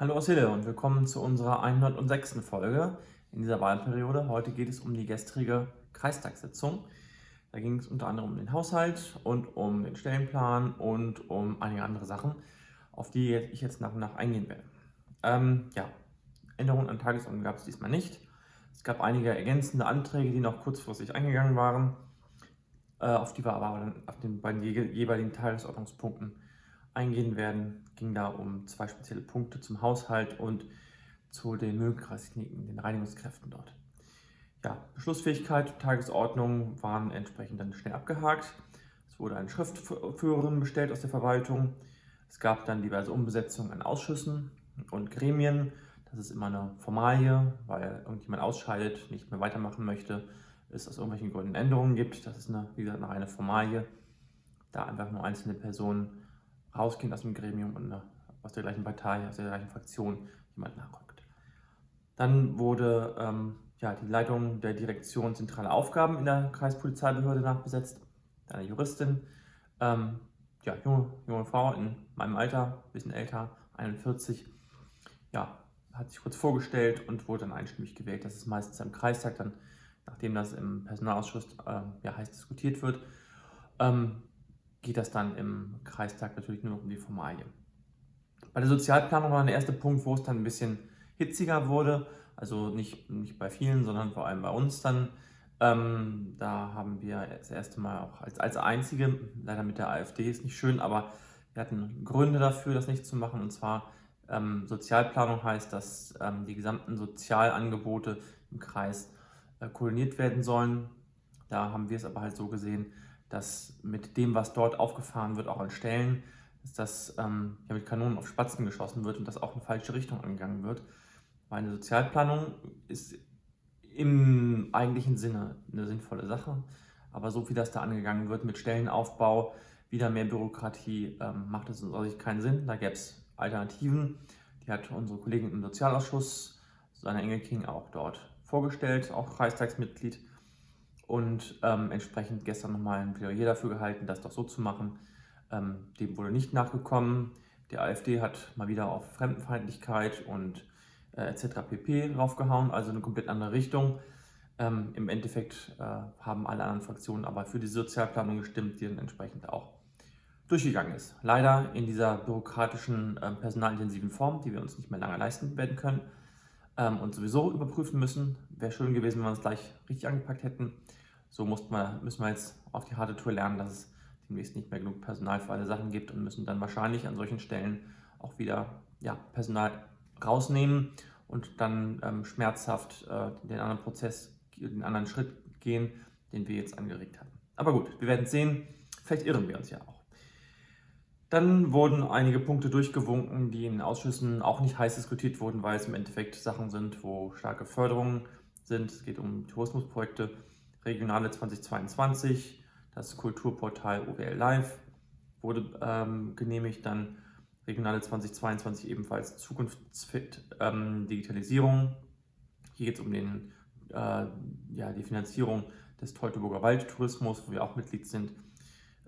Hallo aus und willkommen zu unserer 106. Folge in dieser Wahlperiode. Heute geht es um die gestrige Kreistagssitzung. Da ging es unter anderem um den Haushalt und um den Stellenplan und um einige andere Sachen, auf die ich jetzt nach und nach eingehen werde. Ähm, ja, Änderungen an Tagesordnung gab es diesmal nicht. Es gab einige ergänzende Anträge, die noch kurzfristig eingegangen waren, äh, auf die wir aber dann auf den beiden jeweiligen Tagesordnungspunkten eingehen werden. Ging da um zwei spezielle Punkte zum Haushalt und zu den Müllkreiskliniken, den Reinigungskräften dort. Ja, Beschlussfähigkeit, Tagesordnung waren entsprechend dann schnell abgehakt. Es wurde eine Schriftführerin bestellt aus der Verwaltung. Es gab dann diverse Umbesetzungen an Ausschüssen und Gremien. Das ist immer eine Formalie, weil irgendjemand ausscheidet, nicht mehr weitermachen möchte, es aus irgendwelchen Gründen Änderungen gibt. Das ist eine, wie gesagt, eine reine Formalie, da einfach nur einzelne Personen rausgehen aus dem Gremium und äh, aus der gleichen Partei, aus der gleichen Fraktion jemand nachrückt. Dann wurde ähm, ja, die Leitung der Direktion zentrale Aufgaben in der Kreispolizeibehörde nachbesetzt. Eine Juristin, ähm, ja, junge, junge Frau in meinem Alter, ein bisschen älter, 41, ja, hat sich kurz vorgestellt und wurde dann einstimmig gewählt. Das ist meistens am Kreistag dann, nachdem das im Personalausschuss äh, ja, heiß diskutiert wird. Ähm, geht das dann im Kreistag natürlich nur um die Formalie. Bei der Sozialplanung war der erste Punkt, wo es dann ein bisschen hitziger wurde, also nicht, nicht bei vielen, sondern vor allem bei uns dann. Ähm, da haben wir das erste Mal auch als, als einzige, leider mit der AfD ist nicht schön, aber wir hatten Gründe dafür, das nicht zu machen. Und zwar ähm, Sozialplanung heißt, dass ähm, die gesamten Sozialangebote im Kreis äh, koordiniert werden sollen. Da haben wir es aber halt so gesehen, dass mit dem, was dort aufgefahren wird, auch an Stellen, dass das ähm, mit Kanonen auf Spatzen geschossen wird und das auch in falsche Richtung angegangen wird. Weil eine Sozialplanung ist im eigentlichen Sinne eine sinnvolle Sache, aber so wie das da angegangen wird mit Stellenaufbau, wieder mehr Bürokratie, ähm, macht es aus Sicht keinen Sinn. Da gäbe es Alternativen. Die hat unsere Kollegin im Sozialausschuss, Susanne Engelking, auch dort vorgestellt, auch Kreistagsmitglied und ähm, entsprechend gestern nochmal ein Plädoyer dafür gehalten, das doch so zu machen. Ähm, dem wurde nicht nachgekommen. Die AfD hat mal wieder auf Fremdenfeindlichkeit und äh, etc. pp. raufgehauen, also eine komplett andere Richtung. Ähm, Im Endeffekt äh, haben alle anderen Fraktionen aber für die Sozialplanung gestimmt, die dann entsprechend auch durchgegangen ist. Leider in dieser bürokratischen, äh, personalintensiven Form, die wir uns nicht mehr lange leisten werden können ähm, und sowieso überprüfen müssen. Wäre schön gewesen, wenn wir es gleich richtig angepackt hätten. So man, müssen wir jetzt auf die harte Tour lernen, dass es demnächst nicht mehr genug Personal für alle Sachen gibt und müssen dann wahrscheinlich an solchen Stellen auch wieder ja, Personal rausnehmen und dann ähm, schmerzhaft äh, den anderen Prozess, den anderen Schritt gehen, den wir jetzt angeregt hatten. Aber gut, wir werden sehen. Vielleicht irren wir uns ja auch. Dann wurden einige Punkte durchgewunken, die in den Ausschüssen auch nicht heiß diskutiert wurden, weil es im Endeffekt Sachen sind, wo starke Förderungen sind. Es geht um Tourismusprojekte Regionale 2022, das Kulturportal OWL Live wurde ähm, genehmigt, dann Regionale 2022 ebenfalls Zukunftsfit ähm, Digitalisierung. Hier geht es um den, äh, ja, die Finanzierung des Teutoburger Waldtourismus, wo wir auch Mitglied sind,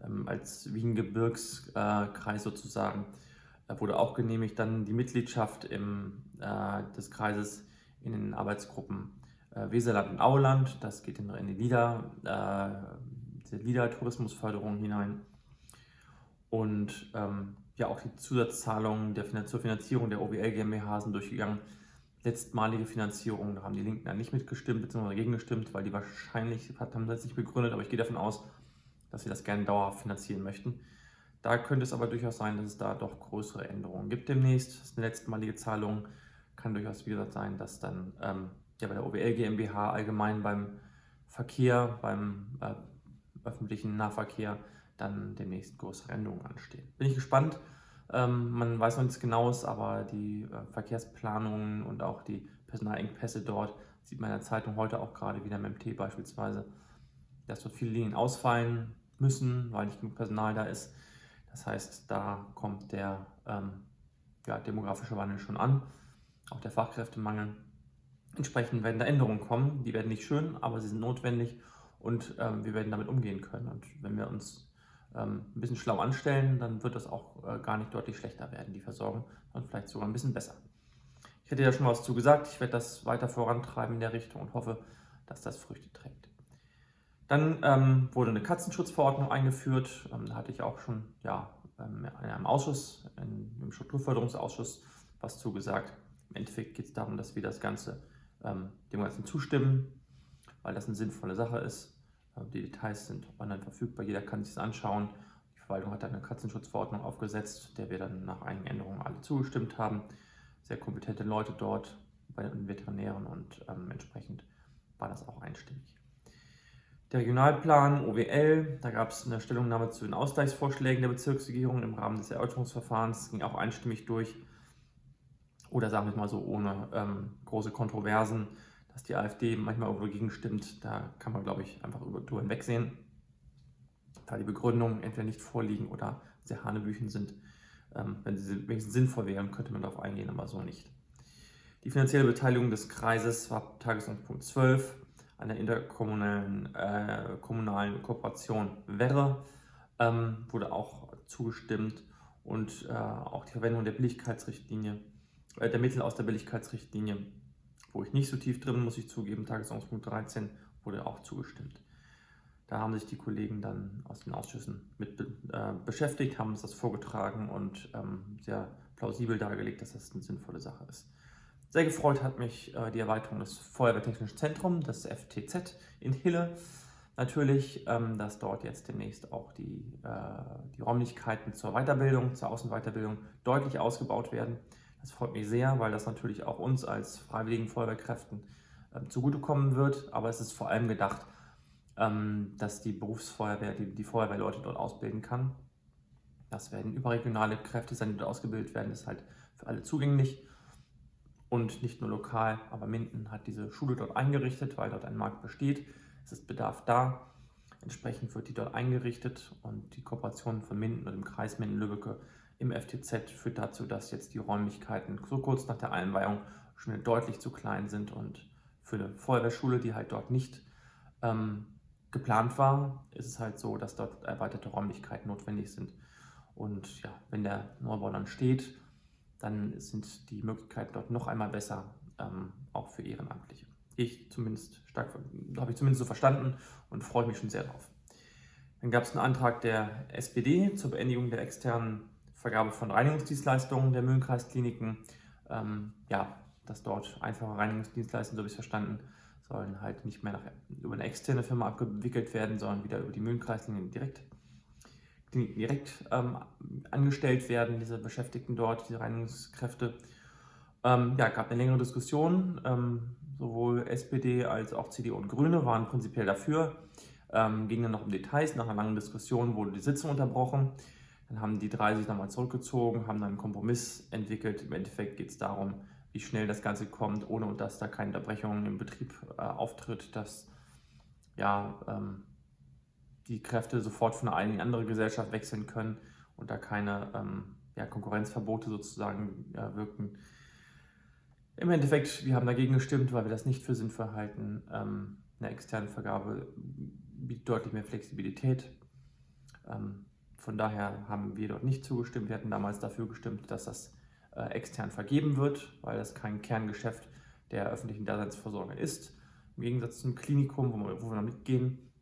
ähm, als Wien-Gebirgskreis äh, sozusagen, äh, wurde auch genehmigt. Dann die Mitgliedschaft im, äh, des Kreises in den Arbeitsgruppen äh, Weserland und Aueland. Das geht in, die LIDA, äh, LIDA-Tourismusförderung hinein. Und ähm, ja, auch die Zusatzzahlungen der Finan zur Finanzierung der OWL GmbH sind durchgegangen. Letztmalige Finanzierung, da haben die Linken dann nicht mitgestimmt bzw. dagegen gestimmt, weil die wahrscheinlich, haben das nicht begründet, aber ich gehe davon aus, dass sie das gerne dauerhaft finanzieren möchten. Da könnte es aber durchaus sein, dass es da doch größere Änderungen gibt demnächst. Das ist eine letztmalige Zahlung. Kann durchaus, wie gesagt, sein, dass dann ähm, ja, bei der OWL GmbH allgemein beim Verkehr, beim äh, öffentlichen Nahverkehr dann demnächst größere Änderungen anstehen. Bin ich gespannt. Ähm, man weiß noch nichts Genaues, aber die äh, Verkehrsplanungen und auch die Personalengpässe dort sieht man in der Zeitung heute auch gerade wieder im MT beispielsweise, dass dort viele Linien ausfallen müssen, weil nicht genug Personal da ist. Das heißt, da kommt der ähm, ja, demografische Wandel schon an, auch der Fachkräftemangel. Entsprechend werden da Änderungen kommen. Die werden nicht schön, aber sie sind notwendig und ähm, wir werden damit umgehen können. Und wenn wir uns ähm, ein bisschen schlau anstellen, dann wird das auch äh, gar nicht deutlich schlechter werden, die Versorgung, sondern vielleicht sogar ein bisschen besser. Ich hätte ja schon was zu gesagt. Ich werde das weiter vorantreiben in der Richtung und hoffe, dass das Früchte trägt. Dann ähm, wurde eine Katzenschutzverordnung eingeführt. Ähm, da hatte ich auch schon ja, ähm, in einem Ausschuss, in, im Strukturförderungsausschuss, was zugesagt. Im Endeffekt geht es darum, dass wir das Ganze ähm, dem Ganzen zustimmen, weil das eine sinnvolle Sache ist. Äh, die Details sind online verfügbar, jeder kann sich das anschauen. Die Verwaltung hat eine Katzenschutzverordnung aufgesetzt, der wir dann nach einigen Änderungen alle zugestimmt haben. Sehr kompetente Leute dort bei den Veterinären und ähm, entsprechend war das auch einstimmig. Der Regionalplan OWL, da gab es eine Stellungnahme zu den Ausgleichsvorschlägen der Bezirksregierung im Rahmen des Erörterungsverfahrens, ging auch einstimmig durch. Oder sagen wir mal so, ohne ähm, große Kontroversen, dass die AfD manchmal irgendwo gegenstimmt, da kann man, glaube ich, einfach über drüber hinwegsehen, da die Begründungen entweder nicht vorliegen oder sehr hanebüchen sind. Ähm, wenn sie wenigstens sinnvoll wären, könnte man darauf eingehen, aber so nicht. Die finanzielle Beteiligung des Kreises war Tagesordnungspunkt 12 an der interkommunalen äh, kommunalen Kooperation Werre ähm, wurde auch zugestimmt und äh, auch die Verwendung der Billigkeitsrichtlinie, der Mittel aus der Billigkeitsrichtlinie, wo ich nicht so tief drin, muss ich zugeben, Tagesordnungspunkt 13 wurde auch zugestimmt. Da haben sich die Kollegen dann aus den Ausschüssen mit äh, beschäftigt, haben uns das vorgetragen und ähm, sehr plausibel dargelegt, dass das eine sinnvolle Sache ist. Sehr gefreut hat mich äh, die Erweiterung des Feuerwehrtechnischen Zentrums, das FTZ in Hille. Natürlich, ähm, dass dort jetzt demnächst auch die, äh, die Räumlichkeiten zur Weiterbildung, zur Außenweiterbildung deutlich ausgebaut werden. Das freut mich sehr, weil das natürlich auch uns als freiwilligen Feuerwehrkräften äh, zugutekommen wird. Aber es ist vor allem gedacht, ähm, dass die Berufsfeuerwehr, die, die Feuerwehrleute dort ausbilden kann. Das werden überregionale Kräfte sein, die dort ausgebildet werden. Das ist halt für alle zugänglich. Und nicht nur lokal, aber Minden hat diese Schule dort eingerichtet, weil dort ein Markt besteht. Es ist Bedarf da. Entsprechend wird die dort eingerichtet und die Kooperation von Minden und dem Kreis Minden-Lübbecke im FTZ führt dazu, dass jetzt die Räumlichkeiten so kurz nach der Einweihung schon deutlich zu klein sind und für eine Feuerwehrschule, die halt dort nicht ähm, geplant war, ist es halt so, dass dort erweiterte Räumlichkeiten notwendig sind. Und ja, wenn der Neubau dann steht, dann sind die Möglichkeiten dort noch einmal besser, ähm, auch für Ehrenamtliche. Ich zumindest stark, habe ich zumindest so verstanden und freue mich schon sehr drauf. Dann gab es einen Antrag der SPD zur Beendigung der externen Vergabe von Reinigungsdienstleistungen der Mühlenkreiskliniken. Ähm, ja, dass dort einfache Reinigungsdienstleistungen, so habe ich es verstanden, sollen halt nicht mehr nach, über eine externe Firma abgewickelt werden, sondern wieder über die Mühlenkreiskliniken direkt direkt ähm, angestellt werden, diese Beschäftigten dort, diese Reinigungskräfte. Ähm, ja, gab eine längere Diskussion. Ähm, sowohl SPD als auch CDU und Grüne waren prinzipiell dafür. Ähm, ging dann noch um Details. Nach einer langen Diskussion wurde die Sitzung unterbrochen. Dann haben die drei sich nochmal zurückgezogen, haben dann einen Kompromiss entwickelt. Im Endeffekt geht es darum, wie schnell das Ganze kommt, ohne dass da keine Unterbrechung im Betrieb äh, auftritt, dass ja, ähm, die Kräfte sofort von einer in die andere Gesellschaft wechseln können und da keine ähm, ja, Konkurrenzverbote sozusagen ja, wirken. Im Endeffekt, wir haben dagegen gestimmt, weil wir das nicht für sinnvoll halten. Ähm, eine externe Vergabe bietet deutlich mehr Flexibilität. Ähm, von daher haben wir dort nicht zugestimmt. Wir hatten damals dafür gestimmt, dass das äh, extern vergeben wird, weil das kein Kerngeschäft der öffentlichen Daseinsvorsorge ist. Im Gegensatz zum Klinikum, wo wir, wo wir noch mitgehen,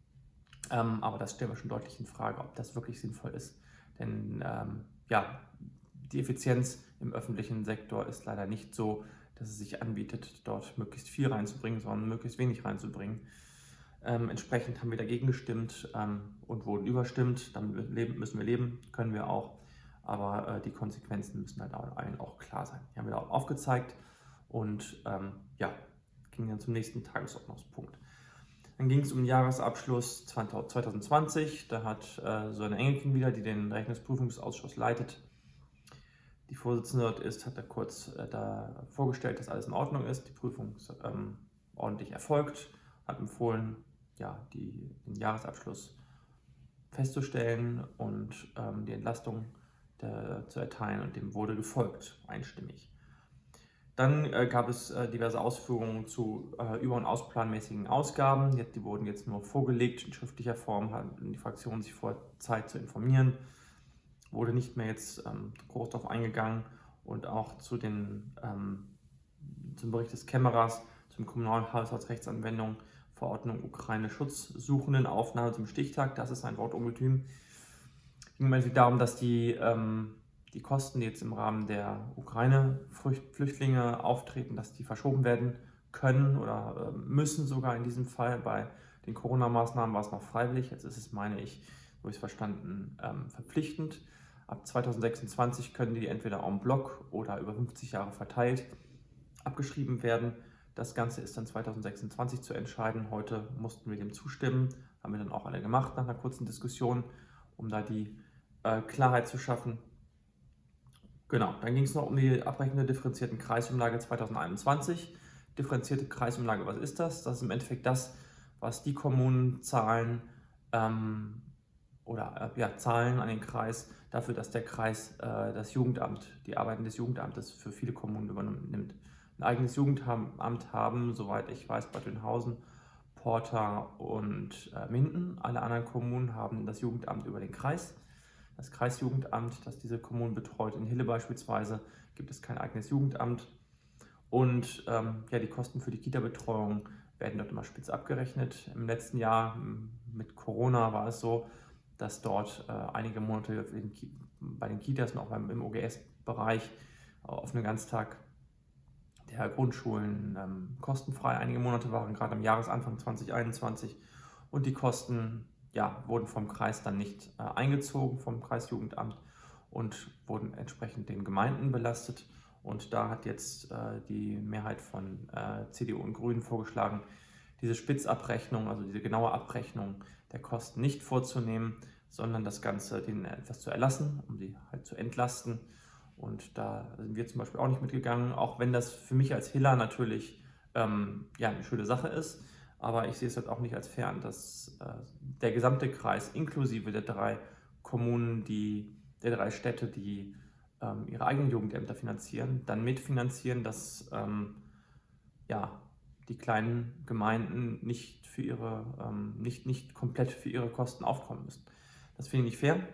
ähm, aber das stellen wir schon deutlich in Frage, ob das wirklich sinnvoll ist. Denn ähm, ja, die Effizienz im öffentlichen Sektor ist leider nicht so, dass es sich anbietet, dort möglichst viel reinzubringen, sondern möglichst wenig reinzubringen. Ähm, entsprechend haben wir dagegen gestimmt ähm, und wurden überstimmt. Damit müssen wir leben, können wir auch. Aber äh, die Konsequenzen müssen halt allen auch klar sein. Die haben wir auch aufgezeigt und ähm, ja, ging dann zum nächsten Tagesordnungspunkt. Dann ging es um den Jahresabschluss 2020. Da hat äh, so eine Engelkin wieder, die den Rechnungsprüfungsausschuss leitet, die Vorsitzende dort ist, hat da kurz äh, da vorgestellt, dass alles in Ordnung ist, die Prüfung ist ähm, ordentlich erfolgt, hat empfohlen, ja, die, den Jahresabschluss festzustellen und ähm, die Entlastung der, zu erteilen und dem wurde gefolgt, einstimmig. Dann äh, gab es äh, diverse Ausführungen zu äh, über- und ausplanmäßigen Ausgaben. Die, die, wurden jetzt nur vorgelegt in schriftlicher Form, hatten die Fraktionen sich vor Zeit zu informieren. Wurde nicht mehr jetzt ähm, groß darauf eingegangen und auch zu den ähm, zum Bericht des Kämmerers zum kommunalen Haushaltsrechtsanwendung Verordnung Ukraine Schutzsuchenden Aufnahme zum Stichtag. Das ist ein Wortungetüm. Es ging mir darum, dass die, ähm, die Kosten, die jetzt im Rahmen der Ukraine-Flüchtlinge auftreten, dass die verschoben werden können oder äh, müssen sogar in diesem Fall. Bei den Corona-Maßnahmen war es noch freiwillig. Jetzt ist es, meine ich, so ich es verstanden, ähm, verpflichtend. Ab 2026 können die entweder en bloc oder über 50 Jahre verteilt abgeschrieben werden. Das Ganze ist dann 2026 zu entscheiden. Heute mussten wir dem zustimmen, haben wir dann auch alle gemacht nach einer kurzen Diskussion, um da die äh, Klarheit zu schaffen. Genau, dann ging es noch um die Abrechnung der differenzierten Kreisumlage 2021. Differenzierte Kreisumlage, was ist das? Das ist im Endeffekt das, was die Kommunen zahlen ähm, oder äh, ja, zahlen an den Kreis dafür, dass der Kreis äh, das Jugendamt, die Arbeiten des Jugendamtes für viele Kommunen übernimmt ein eigenes Jugendamt haben, soweit ich weiß, Bad Dünhausen, Porta und äh, Minden. Alle anderen Kommunen haben das Jugendamt über den Kreis. Das Kreisjugendamt, das diese Kommunen betreut, in Hille beispielsweise, gibt es kein eigenes Jugendamt. Und ähm, ja, die Kosten für die Kita-Betreuung werden dort immer spitz abgerechnet. Im letzten Jahr mit Corona war es so, dass dort äh, einige Monate bei den Kitas und auch beim, im OGS-Bereich auf einen Ganztag der Grundschulen ähm, kostenfrei. Einige Monate waren gerade am Jahresanfang 2021 und die Kosten ja, wurden vom Kreis dann nicht äh, eingezogen, vom Kreisjugendamt und wurden entsprechend den Gemeinden belastet. Und da hat jetzt äh, die Mehrheit von äh, CDU und Grünen vorgeschlagen, diese Spitzabrechnung, also diese genaue Abrechnung der Kosten nicht vorzunehmen, sondern das Ganze denen etwas zu erlassen, um sie halt zu entlasten und da sind wir zum Beispiel auch nicht mitgegangen, auch wenn das für mich als Hiller natürlich ähm, ja, eine schöne Sache ist. Aber ich sehe es halt auch nicht als fair an, dass äh, der gesamte Kreis inklusive der drei Kommunen, die, der drei Städte, die ähm, ihre eigenen Jugendämter finanzieren, dann mitfinanzieren, dass ähm, ja, die kleinen Gemeinden nicht, für ihre, ähm, nicht, nicht komplett für ihre Kosten aufkommen müssen. Das finde ich nicht fair.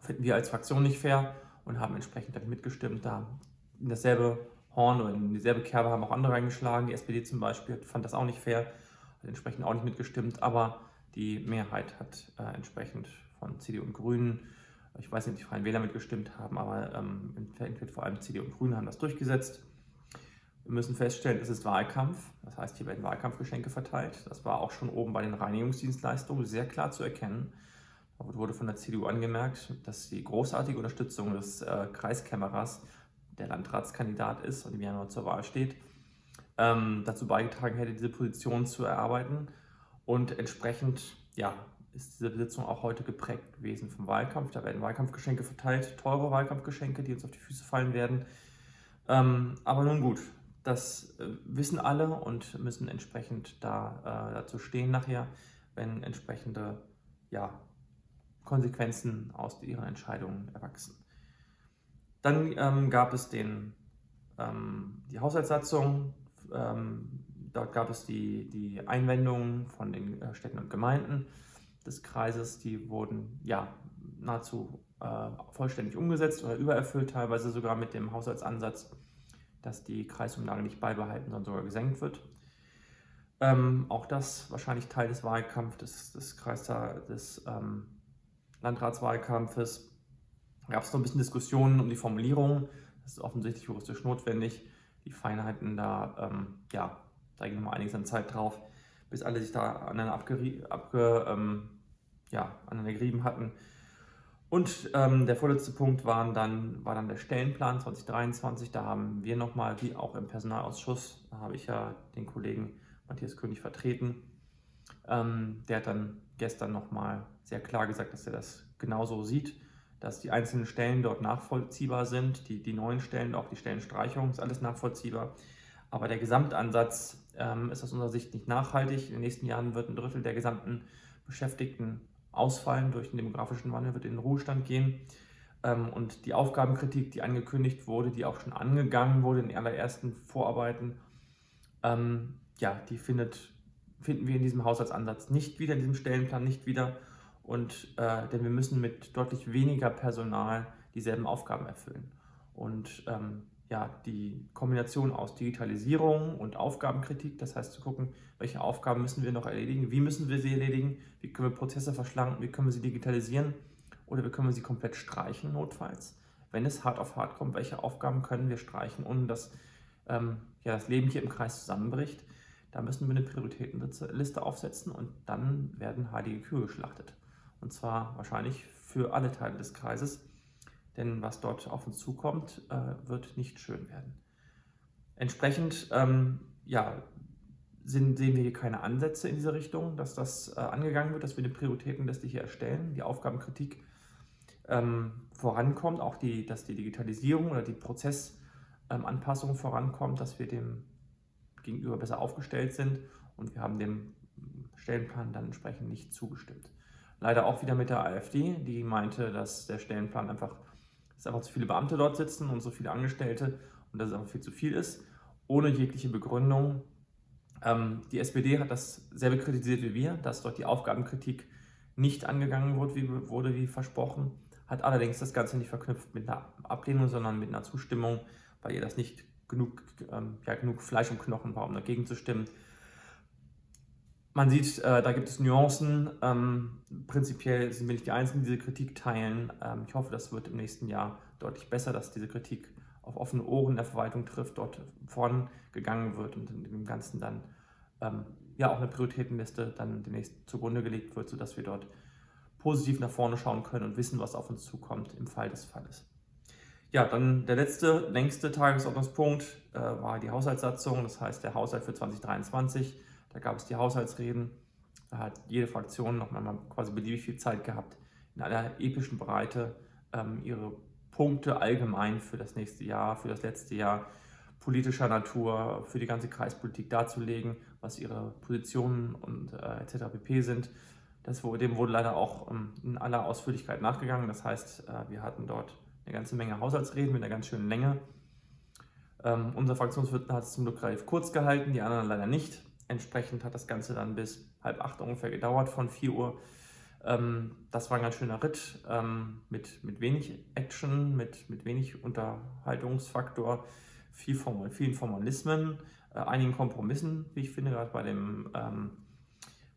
Finden wir als Fraktion nicht fair und haben entsprechend damit mitgestimmt. Da in dasselbe Horn oder in dieselbe Kerbe haben auch andere reingeschlagen. Die SPD zum Beispiel fand das auch nicht fair, hat entsprechend auch nicht mitgestimmt, aber die Mehrheit hat äh, entsprechend von CDU und Grünen, ich weiß nicht, ob die Freien Wähler mitgestimmt haben, aber ähm, vor allem CDU und Grüne haben das durchgesetzt. Wir müssen feststellen, es ist Wahlkampf, das heißt, hier werden Wahlkampfgeschenke verteilt. Das war auch schon oben bei den Reinigungsdienstleistungen sehr klar zu erkennen. Wurde von der CDU angemerkt, dass die großartige Unterstützung des äh, Kreiskämmerers, der Landratskandidat ist und im Januar zur Wahl steht, ähm, dazu beigetragen hätte, diese Position zu erarbeiten. Und entsprechend ja, ist diese Besitzung auch heute geprägt gewesen vom Wahlkampf. Da werden Wahlkampfgeschenke verteilt, teure Wahlkampfgeschenke, die uns auf die Füße fallen werden. Ähm, aber nun gut, das äh, wissen alle und müssen entsprechend da, äh, dazu stehen nachher, wenn entsprechende ja, Konsequenzen aus ihren Entscheidungen erwachsen. Dann ähm, gab es den, ähm, die Haushaltssatzung. Ähm, dort gab es die, die Einwendungen von den äh, Städten und Gemeinden des Kreises. Die wurden ja nahezu äh, vollständig umgesetzt oder übererfüllt, teilweise sogar mit dem Haushaltsansatz, dass die Kreisumlage nicht beibehalten, sondern sogar gesenkt wird. Ähm, auch das wahrscheinlich Teil des Wahlkampfs des, des Kreistag, des ähm, Landratswahlkampfes gab es noch ein bisschen Diskussionen um die Formulierung. Das ist offensichtlich juristisch notwendig. Die Feinheiten da, ähm, ja, da ging noch einiges an Zeit drauf, bis alle sich da aneinander, abge, ähm, ja, aneinander gerieben hatten. Und ähm, der vorletzte Punkt waren dann, war dann der Stellenplan 2023. Da haben wir nochmal, wie auch im Personalausschuss, da habe ich ja den Kollegen Matthias König vertreten, ähm, der hat dann gestern nochmal sehr klar gesagt, dass er das genauso sieht, dass die einzelnen Stellen dort nachvollziehbar sind, die, die neuen Stellen, auch die Stellenstreichung, ist alles nachvollziehbar. Aber der Gesamtansatz ähm, ist aus unserer Sicht nicht nachhaltig. In den nächsten Jahren wird ein Drittel der gesamten Beschäftigten ausfallen durch den demografischen Wandel, wird in den Ruhestand gehen. Ähm, und die Aufgabenkritik, die angekündigt wurde, die auch schon angegangen wurde in den allerersten Vorarbeiten, ähm, ja, die findet finden wir in diesem Haushaltsansatz nicht wieder, in diesem Stellenplan nicht wieder. Und, äh, denn wir müssen mit deutlich weniger Personal dieselben Aufgaben erfüllen. Und ähm, ja, die Kombination aus Digitalisierung und Aufgabenkritik, das heißt zu gucken, welche Aufgaben müssen wir noch erledigen, wie müssen wir sie erledigen, wie können wir Prozesse verschlanken, wie können wir sie digitalisieren oder wie können wir sie komplett streichen notfalls. Wenn es hart auf hart kommt, welche Aufgaben können wir streichen, ohne dass ähm, ja, das Leben hier im Kreis zusammenbricht. Da müssen wir eine Prioritätenliste aufsetzen und dann werden heilige Kühe geschlachtet. Und zwar wahrscheinlich für alle Teile des Kreises denn was dort auf uns zukommt, äh, wird nicht schön werden. Entsprechend ähm, ja, sind, sehen wir hier keine Ansätze in diese Richtung, dass das äh, angegangen wird, dass wir eine Prioritätenliste hier erstellen, die Aufgabenkritik ähm, vorankommt, auch die, dass die Digitalisierung oder die Prozessanpassung ähm, vorankommt, dass wir dem gegenüber besser aufgestellt sind und wir haben dem Stellenplan dann entsprechend nicht zugestimmt. Leider auch wieder mit der AfD, die meinte, dass der Stellenplan einfach dass einfach zu viele Beamte dort sitzen und so viele Angestellte und dass es einfach viel zu viel ist, ohne jegliche Begründung. Ähm, die SPD hat das selbe kritisiert wie wir, dass dort die Aufgabenkritik nicht angegangen wurde wie, wurde, wie versprochen, hat allerdings das Ganze nicht verknüpft mit einer Ablehnung, sondern mit einer Zustimmung, weil ihr das nicht genug, ähm, ja, genug Fleisch und Knochen war, um dagegen zu stimmen. Man sieht, äh, da gibt es Nuancen. Ähm, prinzipiell sind wir nicht die Einzigen, die diese Kritik teilen. Ähm, ich hoffe, das wird im nächsten Jahr deutlich besser, dass diese Kritik auf offene Ohren der Verwaltung trifft, dort vorangegangen wird und in dem Ganzen dann ähm, ja auch eine Prioritätenliste dann demnächst zugrunde gelegt wird, sodass wir dort positiv nach vorne schauen können und wissen, was auf uns zukommt im Fall des Falles. Ja, dann der letzte, längste Tagesordnungspunkt äh, war die Haushaltssatzung, das heißt der Haushalt für 2023. Da gab es die Haushaltsreden. Da hat jede Fraktion noch mal quasi beliebig viel Zeit gehabt, in aller epischen Breite ähm, ihre Punkte allgemein für das nächste Jahr, für das letzte Jahr politischer Natur, für die ganze Kreispolitik darzulegen, was ihre Positionen und äh, etc. pp. sind. Das, dem wurde leider auch ähm, in aller Ausführlichkeit nachgegangen. Das heißt, äh, wir hatten dort eine ganze Menge Haushaltsreden mit einer ganz schönen Länge. Ähm, unser Fraktionswirt hat es zum Glück relativ kurz gehalten, die anderen leider nicht. Entsprechend hat das Ganze dann bis halb acht ungefähr gedauert von 4 Uhr. Ähm, das war ein ganz schöner Ritt ähm, mit, mit wenig Action, mit, mit wenig Unterhaltungsfaktor, viel Formal, vielen Formalismen, äh, einigen Kompromissen, wie ich finde, gerade bei dem, ähm,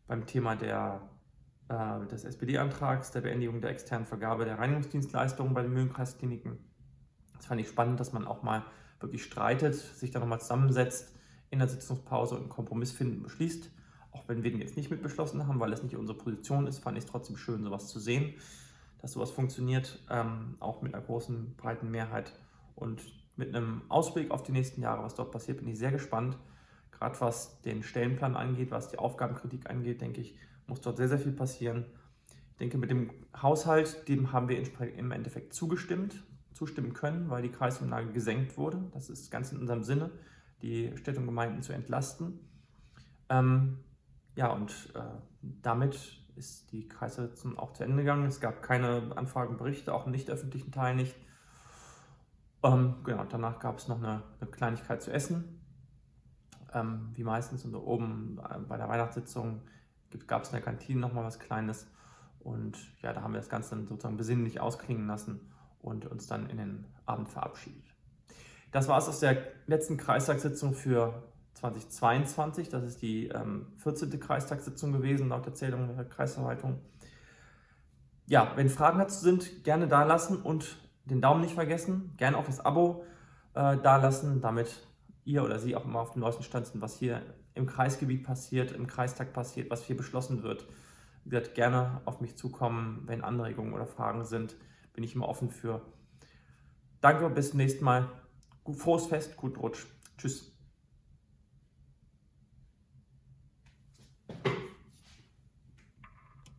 beim Thema der, äh, des SPD-Antrags der Beendigung der externen Vergabe der Reinigungsdienstleistungen bei den Mühlenkreiskliniken. Das fand ich spannend, dass man auch mal wirklich streitet, sich da nochmal zusammensetzt in der Sitzungspause einen Kompromiss finden beschließt. Auch wenn wir den jetzt nicht mit beschlossen haben, weil es nicht unsere Position ist, fand ich es trotzdem schön, sowas zu sehen, dass sowas funktioniert, ähm, auch mit einer großen, breiten Mehrheit. Und mit einem Ausblick auf die nächsten Jahre, was dort passiert, bin ich sehr gespannt. Gerade was den Stellenplan angeht, was die Aufgabenkritik angeht, denke ich, muss dort sehr, sehr viel passieren. Ich denke, mit dem Haushalt, dem haben wir im Endeffekt zugestimmt, zustimmen können, weil die Kreisumlage gesenkt wurde. Das ist ganz in unserem Sinne die Städte und Gemeinden zu entlasten. Ähm, ja, und äh, damit ist die Kreissitzung auch zu Ende gegangen. Es gab keine Anfragen, Berichte, auch im nicht öffentlichen Teil nicht. Ähm, genau, danach gab es noch eine, eine, Kleinigkeit zu essen. Ähm, wie meistens und oben äh, bei der Weihnachtssitzung gab es in der Kantine noch mal was Kleines. Und ja, da haben wir das Ganze dann sozusagen besinnlich ausklingen lassen und uns dann in den Abend verabschiedet. Das war es aus der letzten Kreistagssitzung für 2022. Das ist die ähm, 14. Kreistagssitzung gewesen, laut Erzählung der Kreisverwaltung. Ja, wenn Fragen dazu sind, gerne da lassen und den Daumen nicht vergessen. Gerne auch das Abo äh, da lassen, damit ihr oder Sie auch immer auf dem neuesten Stand sind, was hier im Kreisgebiet passiert, im Kreistag passiert, was hier beschlossen wird. Ihr werdet gerne auf mich zukommen, wenn Anregungen oder Fragen sind. Bin ich immer offen für. Danke, bis zum nächsten Mal. Frohes Fest, gut Rutsch. Tschüss.